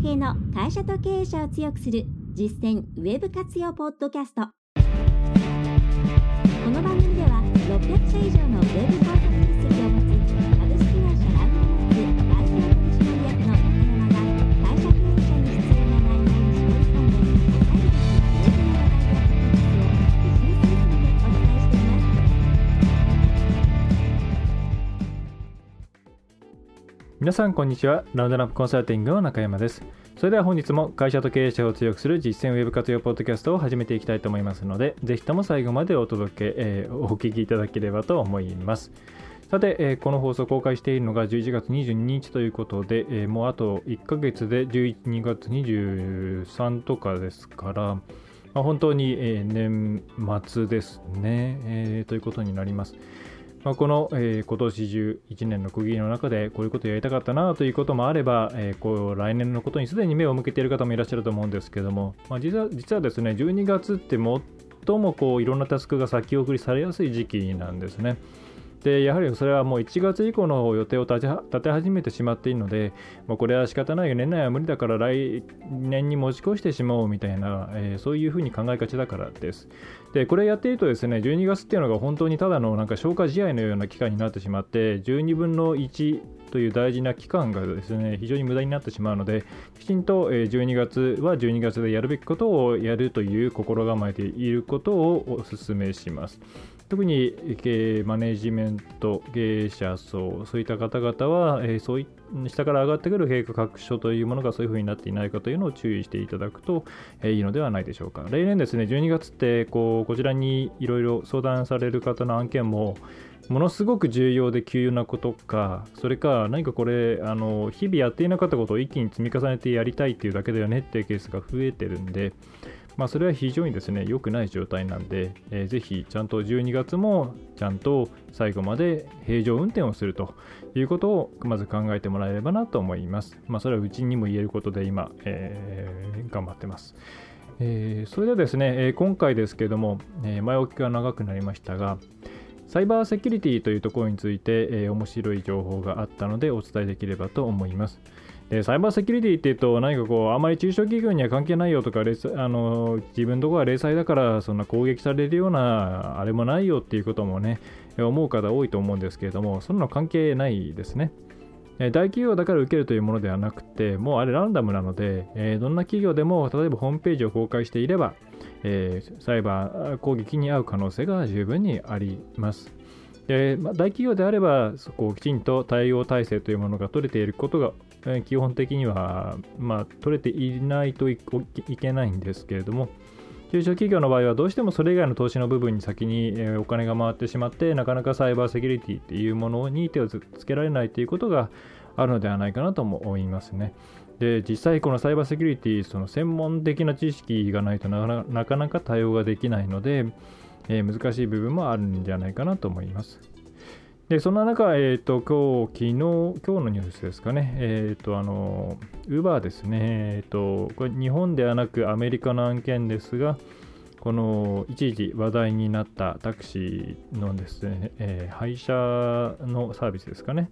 平の会社と経営者を強くする実践ウェブ活用ポッドキャスト。この番組では600社以上のウェブ皆さんこんにちは。ラウンドナップコンサルティングの中山です。それでは本日も会社と経営者を強くする実践ウェブ活用ポッドキャストを始めていきたいと思いますのでぜひとも最後までお届け、えーお聞きいただければと思います。さて、えーこの放送公開しているのが11月22日ということで、えーもうあと1ヶ月で12月23とかですから、まあ本当に、え年末ですね、えということになります。まあ、この、えー今年中1年の区切りの中でこういうことをやりたかったなということもあれば、えーこう来年のことにすでに目を向けている方もいらっしゃると思うんですけども、まあ、実は実はですね12月って最もこういろんなタスクが先送りされやすい時期なんですね。でやはりそれはもう1月以降の予定を立て始めてしまっているので、もうこれは仕方ないよ、年内は無理だから来年に持ち越してしまおうみたいな、えーそういうふうに考えがちだからです。で、これやっているとですね、12月っていうのが本当にただのなんか消化試合のような期間になってしまって、12分の1という大事な期間がですね、非常に無駄になってしまうので、きちんと12月は12月でやるべきことをやるという心構えていることをお勧めします。特に経営マネジメント、経営者層、そういった方々は、えーそうい下から上がってくる計画書というものがそういうふうになっていないかというのを注意していただくと、えーいいのではないでしょうか。例年ですね、12月ってこうこちらにいろいろ相談される方の案件も、ものすごく重要で急なことか、それか何かこれ、あの日々やっていなかったことを一気に積み重ねてやりたいっていうだけだよねっていうケースが増えてるんで、まあ、それは非常にですね良くない状態なんで、えーぜひちゃんと12月もちゃんと最後まで平常運転をするということをまず考えてもらえればなと思います。まあ、それはうちにも言えることで今、えー頑張ってます。えーそれではですね、え今回ですけども、え前置きが長くなりましたが、サイバーセキュリティというところについて、え面白い情報があったのでお伝えできればと思います。でサイバーセキュリティっていうと何かこうあまり中小企業には関係ないよとかあの自分のところは零細だからそんな攻撃されるようなあれもないよっていうこともね思う方多いと思うんですけれどもそんなの関係ないですね。大企業だから受けるというものではなくてもうあれランダムなので、えどんな企業でも例えばホームページを公開していれば、えサイバー攻撃に遭う可能性が十分にあります。でま、大企業であれば、そこをきちんと対応体制というものが取れていることが、基本的には、まあ、取れていないといけないんですけれども、中小企業の場合はどうしてもそれ以外の投資の部分に先にお金が回ってしまって、なかなかサイバーセキュリティっていうものに手をつけられないということがあるのではないかなとも思いますね。で実際このサイバーセキュリティその専門的な知識がないとなかななかなか対応ができないので、えー難しい部分もあるんじゃないかなと思います。でそんな中、えー、と今日、昨日、今日のニュースですかね、えっ、と、あの、ウーバーですね、えっ、と、これ日本ではなくアメリカの案件ですが、この一時話題になったタクシーのですね、えー配車のサービスですかね。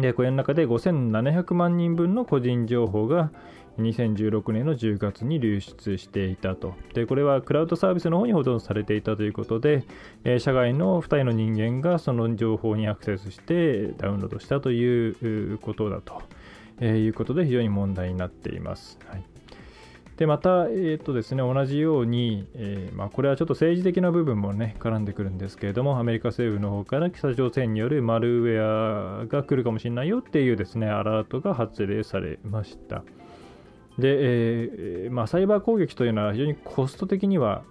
で、これの中で5700万人分の個人情報が2016年の10月に流出していたと。で、これはクラウドサービスの方に保存されていたということで、えー社外の2人の人間がその情報にアクセスしてダウンロードしたということだと、えーいうことで非常に問題になっています。はいでまた、えーとですね、同じように、えーまあ、これはちょっと政治的な部分もね絡んでくるんですけれどもアメリカ政府の方から北朝鮮によるマルウェアが来るかもしれないよっていうですねアラートが発令されました。で、えーまあ、サイバー攻撃というのは非常にコスト的には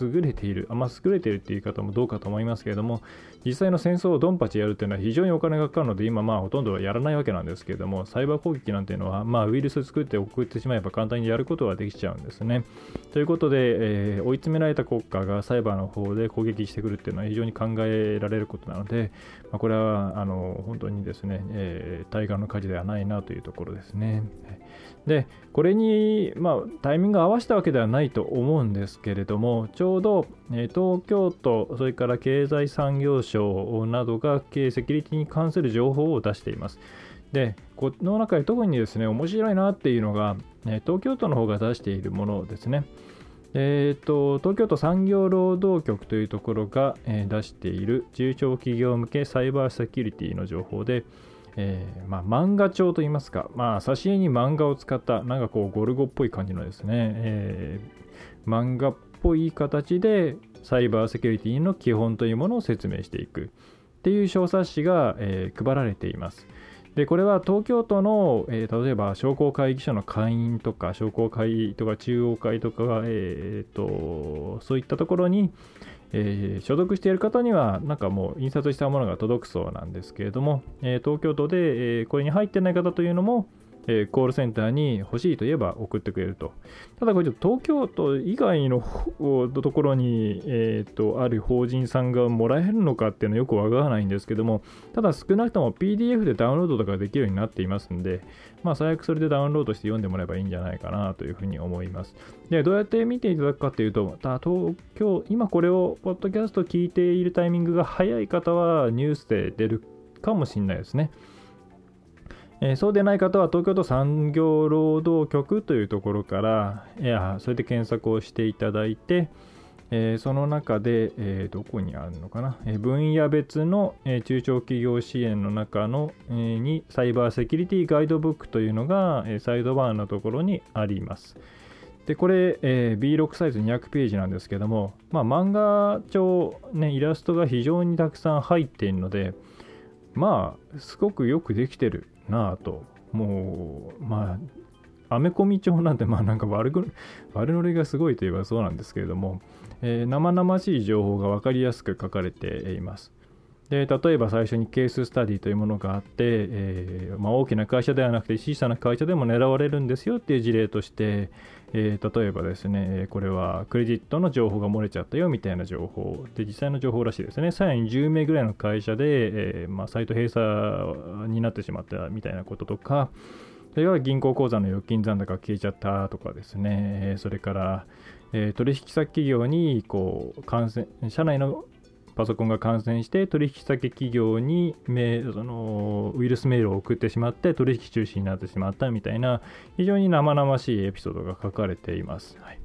優れている、あんま優れているっていう言い方もどうかと思いますけれども、実際の戦争をドンパチやるっていうのは非常にお金がかかるので、今まあほとんどやらないわけなんですけれども、サイバー攻撃なんていうのは、まあウイルス作って送ってしまえば簡単にやることができちゃうんですね。ということで、えー追い詰められた国家がサイバーの方で攻撃してくるっていうのは非常に考えられることなので、まあ、これはあの本当にですね、えー対岸の火事ではないなというところですね。で、これに、まあ、タイミングを合わせたわけではないと思うんですけれども、ちょうど、え東京都、それから経済産業省などが経営セキュリティに関する情報を出しています。でこの中で特にですね面白いなっていうのが、ね、東京都の方が出しているものですね。えーと、東京都産業労働局というところが、え、出している中小企業向けサイバーセキュリティの情報で、えー、まあ、漫画帳といいますか、まあ、挿絵に漫画を使った、なんかこう、ゴルゴっぽい感じのですね、えー、漫画っぽい形でサイバーセキュリティの基本というものを説明していくっていう小冊子が、えー、配られています。でこれは東京都の、え、例えば商工会議所の会員とか商工会とか中央会とかが、えーと、そういったところに、えー、所属している方にはなんかもう印刷したものが届くそうなんですけれども、え、東京都で、え、これに入ってない方というのも、えー、コールセンターに欲しいといえば送ってくれると。ただこれちょっと東京都以外のところに、えーと、ある法人さんがもらえるのかっていうのはよくわからないんですけども、ただ少なくとも PDF でダウンロードとかできるようになっていますんで、まあ最悪それでダウンロードして読んでもらえばいいんじゃないかなというふうに思います。で、どうやって見ていただくかっていうと、た東京、今これをポッドキャスト聞いているタイミングが早い方はニュースで出るかもしれないですね。えー、そうでない方は東京都産業労働局というところからいやそれで検索をしていただいて、えー、その中で、えー、どこにあるのかな、え、分野別の、え、中小企業支援の中の、え、にサイバーセキュリティガイドブックというのが、え、サイドバーのところにあります。でこれ、えー、B6 サイズ200ページなんですけども、まあ、漫画帳、ね、イラストが非常にたくさん入っているので、まあ、すごくよくできてるなぁと。もう、まあ、アメコミ調なんて、まあなんか悪く悪ノリがすごいといえばそうなんですけれども、えー、生々しい情報が分かりやすく書かれています。で例えば最初にケーススタディというものがあって、えー、まあ、大きな会社ではなくて小さな会社でも狙われるんですよっていう事例として、えー、例えばですね、これはクレジットの情報が漏れちゃったよみたいな情報で実際の情報らしいですね。さらに10名ぐらいの会社で、えー、まあ、サイト閉鎖になってしまったみたいなこととか、それは銀行口座の預金残高が消えちゃったとかですね、それから、え取引先企業にこう感染社内のパソコンが感染して取引先企業にメそのウイルスメールを送ってしまって取引中止になってしまったみたいな非常に生々しいエピソードが書かれています。はい、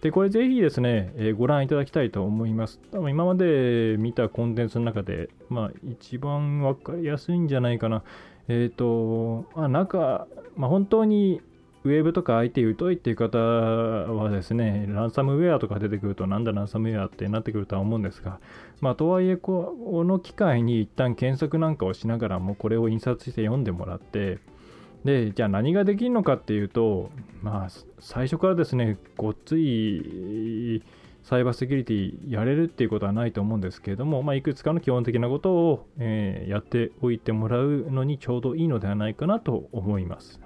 でこれぜひですね、えー、ご覧いただきたいと思います。多分今まで見たコンテンツの中で、まあ、一番わかりやすいんじゃないかな。えっ、ー、と、まあ、なんか、まあ、本当にウェーブとか IT 疎いっていう方はですね、ランサムウェアとか出てくると、なんだランサムウェアってなってくるとは思うんですが、まあ、とはいえ、この機会に一旦検索なんかをしながらも、これを印刷して読んでもらって、で、じゃあ何ができるのかっていうと、まあ、最初からですね、ごっついサイバーセキュリティやれるっていうことはないと思うんですけれども、まあ、いくつかの基本的なことを、えー、やっておいてもらうのにちょうどいいのではないかなと思います。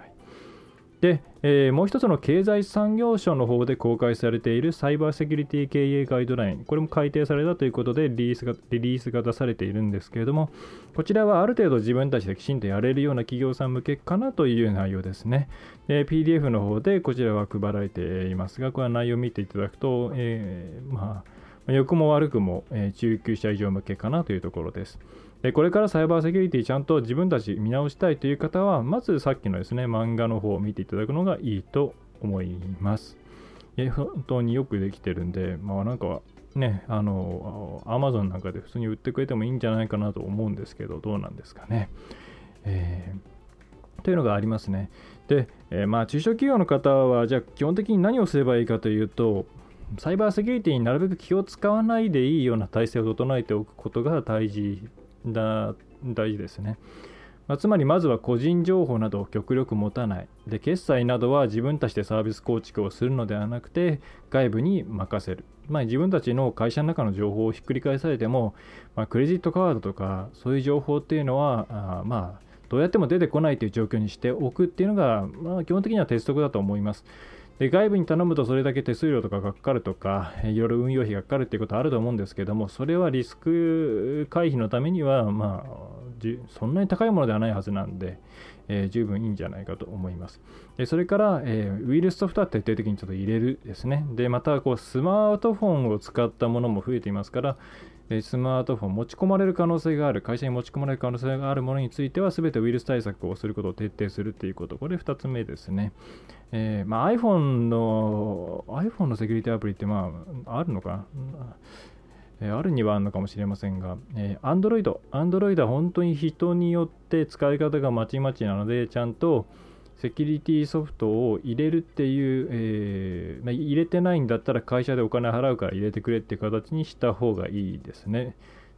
で、えー、もう一つの経済産業省の方で公開されているサイバーセキュリティ経営ガイドライン、これも改定されたということでリリースがリリースが出されているんですけれども、こちらはある程度自分たちできちんとやれるような企業さん向けかなという内容ですね。で PDF の方でこちらは配られていますが、これは内容を見ていただくと、えー、まあ、良くも悪くも、えー、中級者以上向けかなというところです。でこれからサイバーセキュリティちゃんと自分たち見直したいという方は、まずさっきのですね、漫画の方を見ていただくのがいいと思います。え本当によくできてるんで、まあなんかね、あの、アマゾンなんかで普通に売ってくれてもいいんじゃないかなと思うんですけど、どうなんですかね。えー、というのがありますね。で、えー、まあ中小企業の方は、じゃあ基本的に何をすればいいかというと、サイバーセキュリティになるべく気を使わないでいいような体制を整えておくことが大事だ大事ですね。まあ、つまりまずは個人情報などを極力持たない。で、決済などは自分たちでサービス構築をするのではなくて、外部に任せる。まあ、自分たちの会社の中の情報をひっくり返されても、まあ、クレジットカードとか、そういう情報っていうのは、あまあ、どうやっても出てこないという状況にしておくっていうのが、まあ、基本的には鉄則だと思います。で外部に頼むとそれだけ手数料とかがかかるとか、いろいろ運用費がかかるっていうことはあると思うんですけども、それはリスク回避のためには、まあ、そんなに高いものではないはずなんで、えー、十分いいんじゃないかと思います。でそれから、えー、ウイルスソフトは徹底的にちょっと入れるですね。で、またこうスマートフォンを使ったものも増えていますから、でスマートフォン持ち込まれる可能性がある、会社に持ち込まれる可能性があるものについては、すべてウイルス対策をすることを徹底するということ、これ2つ目ですね。えーまあ、iPhone の iPhone のセキュリティアプリって、まあ、あるのかな、えー、あるにはあるのかもしれませんが、えー、Android、Android は本当に人によって使い方がまちまちなので、ちゃんと、セキュリティソフトを入れるっていう、えーまあ、入れてないんだったら会社でお金払うから入れてくれっていう形にした方がいいですね。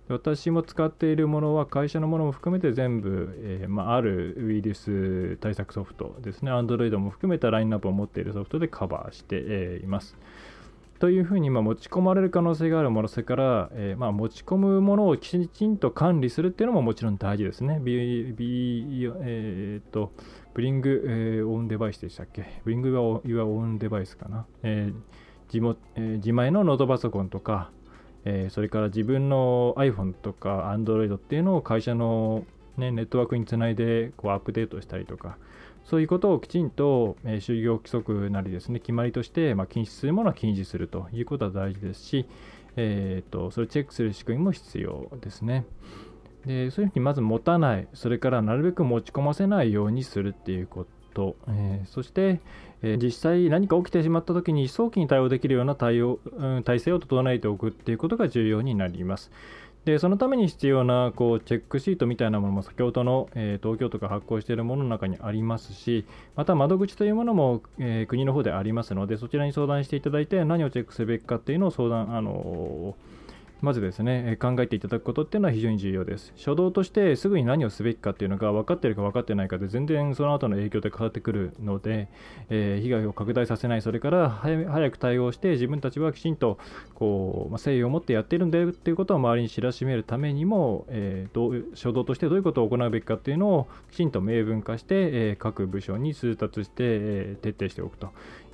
私も使っているものは会社のものも含めて全部、えー、まあ、あるウイルス対策ソフトですね、Android も含めたラインナップを持っているソフトでカバーして、えー、います。というふうに、ま、持ち込まれる可能性があるもの、それから、え、ま、持ち込むものをきちんと管理するっていうのももちろん大事ですね。B, B えー、っとブリング、えー、オンデバイスでしたっけ？ブリングは Your Own デバイスかな？えー自もえ、自前のノートパソコンとか、え、それから自分の iPhone とか Android っていうのを会社の、ね、ネットワークにつないでこうアップデートしたりとか、そういうことをきちんと、え、就業規則なりですね、決まりとして、ま、禁止するものは禁止するということは大事ですし、えーと、それをチェックする仕組みも必要ですね。でそういうふうにまず持たない、それからなるべく持ち込ませないようにするっていうこと、えー、そして、えー、実際何か起きてしまった時に早期に対応できるような対応、うん、体制を整えておくっていうことが重要になります。でそのために必要なこうチェックシートみたいなものも先ほどの、えー、東京都が発行しているものの中にありますし、また窓口というものも、えー、国の方でありますので、そちらに相談していただいて、何をチェックすべきかっていうのを相談、あのーまずですね、考えていただくことっていうのは非常に重要です。初動としてすぐに何をすべきかっていうのが分かってるか分かってないかで全然その後の影響で変わってくるので、えー、被害を拡大させない、それから早く対応して自分たちはきちんとこう、まあ、誠意を持ってやってるんだよっていうことを周りに知らしめるためにも、えー、どう初動としてどういうことを行うべきかっていうのをきちんと明文化して、えー、各部署に通達して、え、徹底しておくと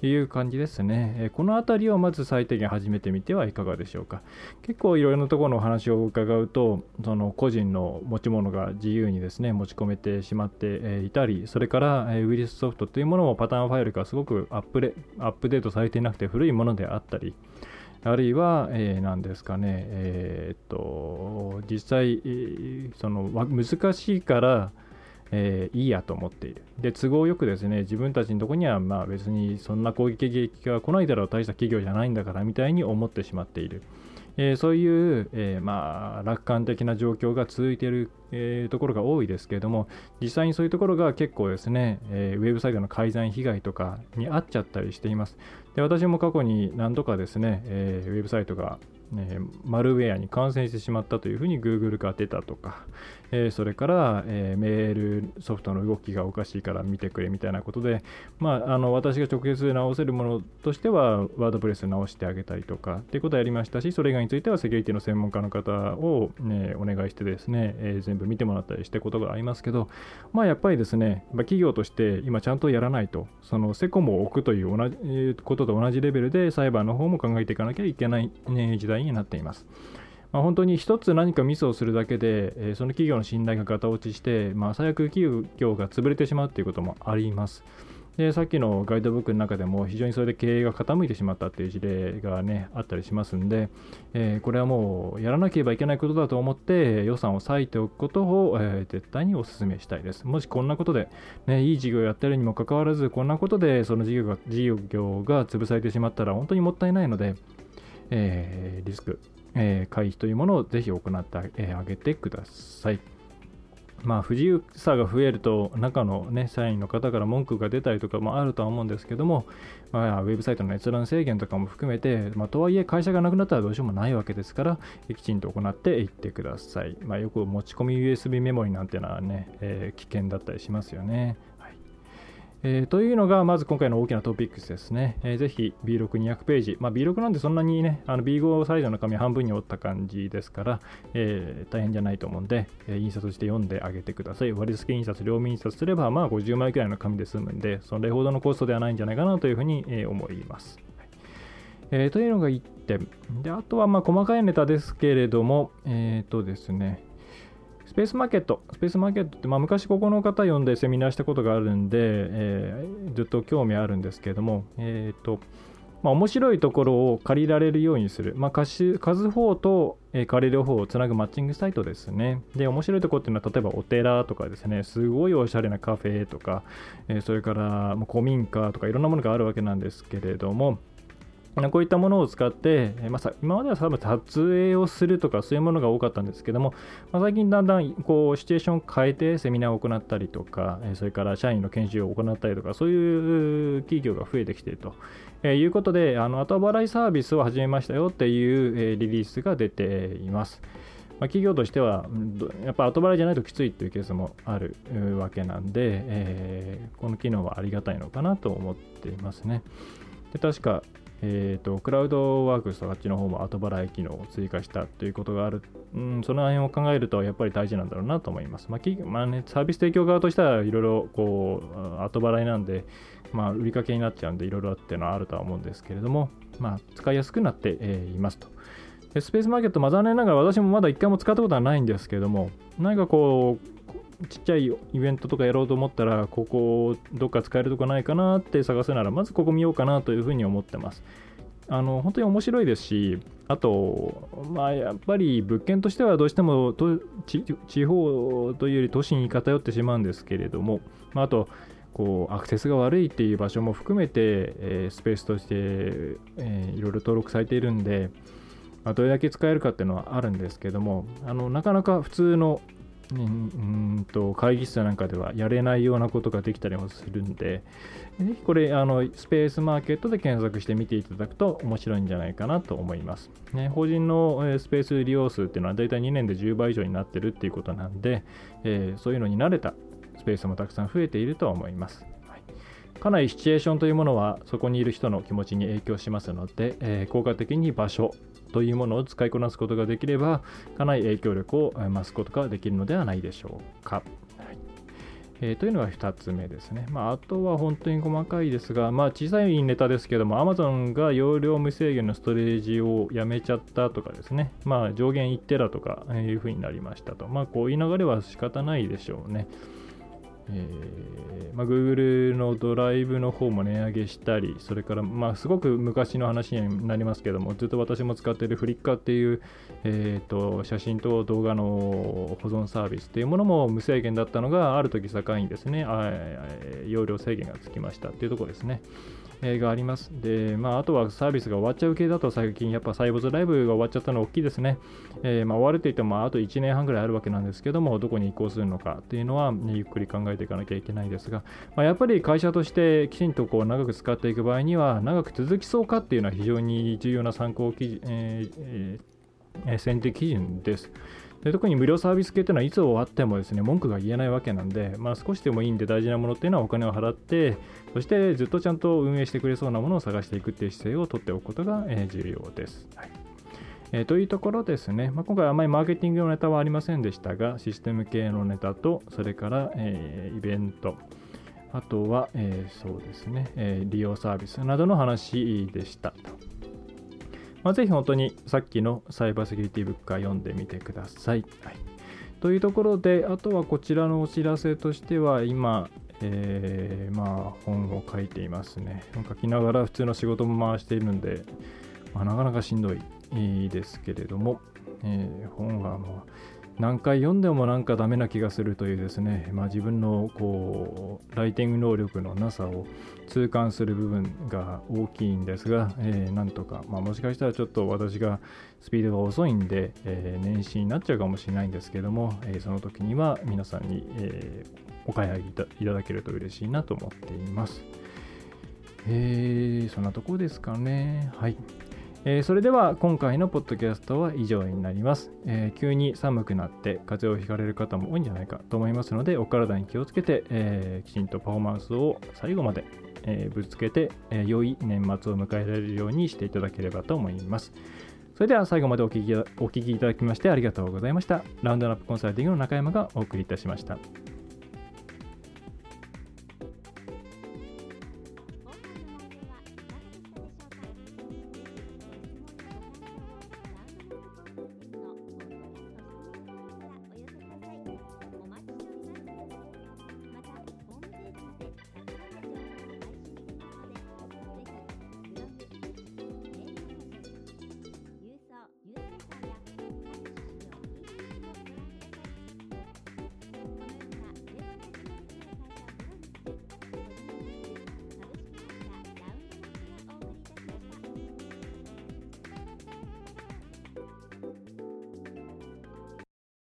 いう感じですね。えこの辺りをまず最低限始めてみてはいかがでしょうか。結構いろいろなところのお話を伺うと、その個人の持ち物が自由にですね、持ち込めてしまっていたり、それからウイルスソフトというものもパターンファイルがすごくアップレアップデートされていなくて古いものであったり、あるいは、えー、何ですかね、えー、っと、実際、その難しいから、えー、いいやと思っている。で、都合よくですね、自分たちのとこにはまあ別にそんな攻撃が来ないだろう、大した企業じゃないんだからみたいに思ってしまっている。えー、そういう、えー、まあ、楽観的な状況が続いている、えー、ところが多いですけれども、実際にそういうところが結構ですね、えウェブサイトの改ざん被害とかに遭っちゃったりしています。で私も過去に何度かですね、えウェブサイトがえー、マルウェアに感染してしまったというふうに Google が出たとか、えー、それから、えー、メールソフトの動きがおかしいから見てくれみたいなことで、まあ、あの私が直接直せるものとしては、ワードプレス直してあげたりとかっていうことをやりましたし、それ以外についてはセキュリティの専門家の方を、ね、お願いしてですね、え全部見てもらったりしてことがありますけど、まあ、やっぱりですね、まあ、企業として今ちゃんとやらないと、そのセコムを置くという同じことと同じレベルで、サイバーの方も考えていかなきゃいけない、ね、時代になっています。まあ、本当に一つ何かミスをするだけで、えー、その企業の信頼がガタ落ちして、まあ、最悪企業が潰れてしまうということもあります。でさっきのガイドブックの中でも非常にそれで経営が傾いてしまったっていう事例がねあったりしますんで、えー、これはもうやらなければいけないことだと思って予算を割いておくことを、えー、絶対にお勧めしたいです。もしこんなことで、ね、いい事業をやってるにもかかわらずこんなことでその事業が事業が潰されてしまったら本当にもったいないので、えー、リスクえー、回避というものをぜひ行ってあげてください。まあ、不自由さが増えると中の、ね、社員の方から文句が出たりとかもあるとは思うんですけども、まあ、ウェブサイトの閲覧制限とかも含めて、まあ、とはいえ会社がなくなったらどうしようもないわけですからきちんと行っていってください、まあ、よく持ち込み USB メモリなんてのはね、えー、危険だったりしますよねえー、というのが、まず今回の大きなトピックスですね。えー、ぜひ B6200 ページ。まあ、B6 なんでそんなにね、あの B5 サイズの紙半分に折った感じですから、えー、大変じゃないと思うんで、えー、印刷して読んであげてください。割り付け印刷、両面印刷すれば、まあ50枚くらいの紙で済むんで、それほどのコストではないんじゃないかなというふうに、えー、思います。えー、というのが1点。で、あとはまあ細かいネタですけれども、えっ、とですね、ペースマーケット。スペースマーケットって、まあ、昔ここの方読んでセミナーしたことがあるんで、えー、ずっと興味あるんですけれども、えっ、ー、と、まあ、面白いところを借りられるようにする、まあ、貸す方と、えー借りる方をつなぐマッチングサイトですね。で、面白いところっていうのは、例えばお寺とかですね、すごいおしゃれなカフェとか、えーそれから古民家とかいろんなものがあるわけなんですけれども、こういったものを使って、まあ、今までは多分撮影をするとかそういうものが多かったんですけども、まあ、最近だんだんこうシチュエーションを変えてセミナーを行ったりとか、それから社員の研修を行ったりとかそういう企業が増えてきていると、えいうことであの後払いサービスを始めましたよっていう、えリリースが出ています。まあ、企業としてはやっぱ後払いじゃないときついっていうケースもあるわけなんで、えーこの機能はありがたいのかなと思っていますね。で確かえー、とクラウドワークスとかあっちの方も後払い機能を追加したということがある、うん、その辺を考えるとやっぱり大事なんだろうなと思います。まあまあね、サービス提供側としてはいろいろこう後払いなんで、まあ、売りかけになっちゃうんでいろいろあっていうのはあるとは思うんですけれども、まあ、使いやすくなって、いますと。スペースマーケット、まあ、残念ながら私もまだ一回も使ったことはないんですけれども、何かこう、ちっちゃいイベントとかやろうと思ったら、ここどっか使えるとこないかなって探すなら、まずここ見ようかなというふうに思ってます。あの本当に面白いですし、あと、まあ、やっぱり物件としてはどうしても地地方というより都市に偏ってしまうんですけれども、まあ、あと、こうアクセスが悪いっていう場所も含めて、えースペースとして、えーいろいろ登録されているんで、まあ、どれだけ使えるかっていうのはあるんですけどもあのなかなか普通のうんうんと会議室なんかではやれないようなことができたりもするんで、ぜひこれあのスペースマーケットで検索して見ていただくと面白いんじゃないかなと思います。ね、法人のスペース利用数っていうのはだいたい2年で10倍以上になってるっていうことなんで、えーそういうのに慣れたスペースもたくさん増えているとは思います。はいかなりシチュエーションというものはそこにいる人の気持ちに影響しますので、えー効果的に場所というものを使いこなすことができればかなり影響力を増すことができるのではないでしょうか。えーというのが2つ目ですね。まあ、あとは本当に細かいですが、まあ、小さいネタですけども、Amazon が容量無制限のストレージをやめちゃったとかですね、まあ、上限1テラとかいうふうになりましたと。まあ、こういう流れは仕方ないでしょうね。えーまあ、Google のドライブの方も値上げしたり、それから、まあ、すごく昔の話になりますけども、ずっと私も使っているフリッカーっていう、えー、と写真と動画の保存サービスっていうものも無制限だったのが、ある時境にですね、容量制限がつきましたっていうところですね。えーがあります。で、まあ、あとはサービスが終わっちゃう系だと最近やっぱサイボズライブが終わっちゃったの大きいですね。えーまあ、終わるといってもあと1年半ぐらいあるわけなんですけども、どこに移行するのかっていうのは、ねゆっくり考えていかなきゃいけないですが、まあ、やっぱり会社としてきちんとこう長く使っていく場合には、長く続きそうかっていうのは非常に重要な参考基準、えーえー選定基準です。で特に無料サービス系っていうのはいつ終わってもですね文句が言えないわけなんで、まあ、少しでもいいんで大事なものっていうのはお金を払ってそしてずっとちゃんと運営してくれそうなものを探していくっていう姿勢を取っておくことが、え重要です。はいえーというところですね、まあ、今回あまりマーケティングのネタはありませんでしたがシステム系のネタとそれから、えーイベントあとは、えーそうですね、えー利用サービスなどの話でした。まあ、ぜひ本当にさっきのサイバーセキュリティブックは読んでみてください。はい、というところで、あとはこちらのお知らせとしては、今、えーまあ、本を書いていますね。本書きながら普通の仕事も回しているんで、まあ、なかなかしんどいですけれども、えー本はもう何回読んでもなんかダメな気がするというですね、まあ、自分のこうライティング能力のなさを痛感する部分が大きいんですが、えーなんとか、まあ、もしかしたらちょっと私がスピードが遅いんで、えー年始になっちゃうかもしれないんですけども、えーその時には皆さんに、えお買い上げいただけると嬉しいなと思っています。えーそんなとこですかね。はい。えーそれでは今回のポッドキャストは以上になります、えー急に寒くなって風邪をひかれる方も多いんじゃないかと思いますのでお体に気をつけて、えーきちんとパフォーマンスを最後まで、えぶつけて、え良い年末を迎えられるようにしていただければと思います。それでは最後までお聞きお聞きいただきましてありがとうございました。ラウンドナップコンサルティングの中山がお送りいたしました。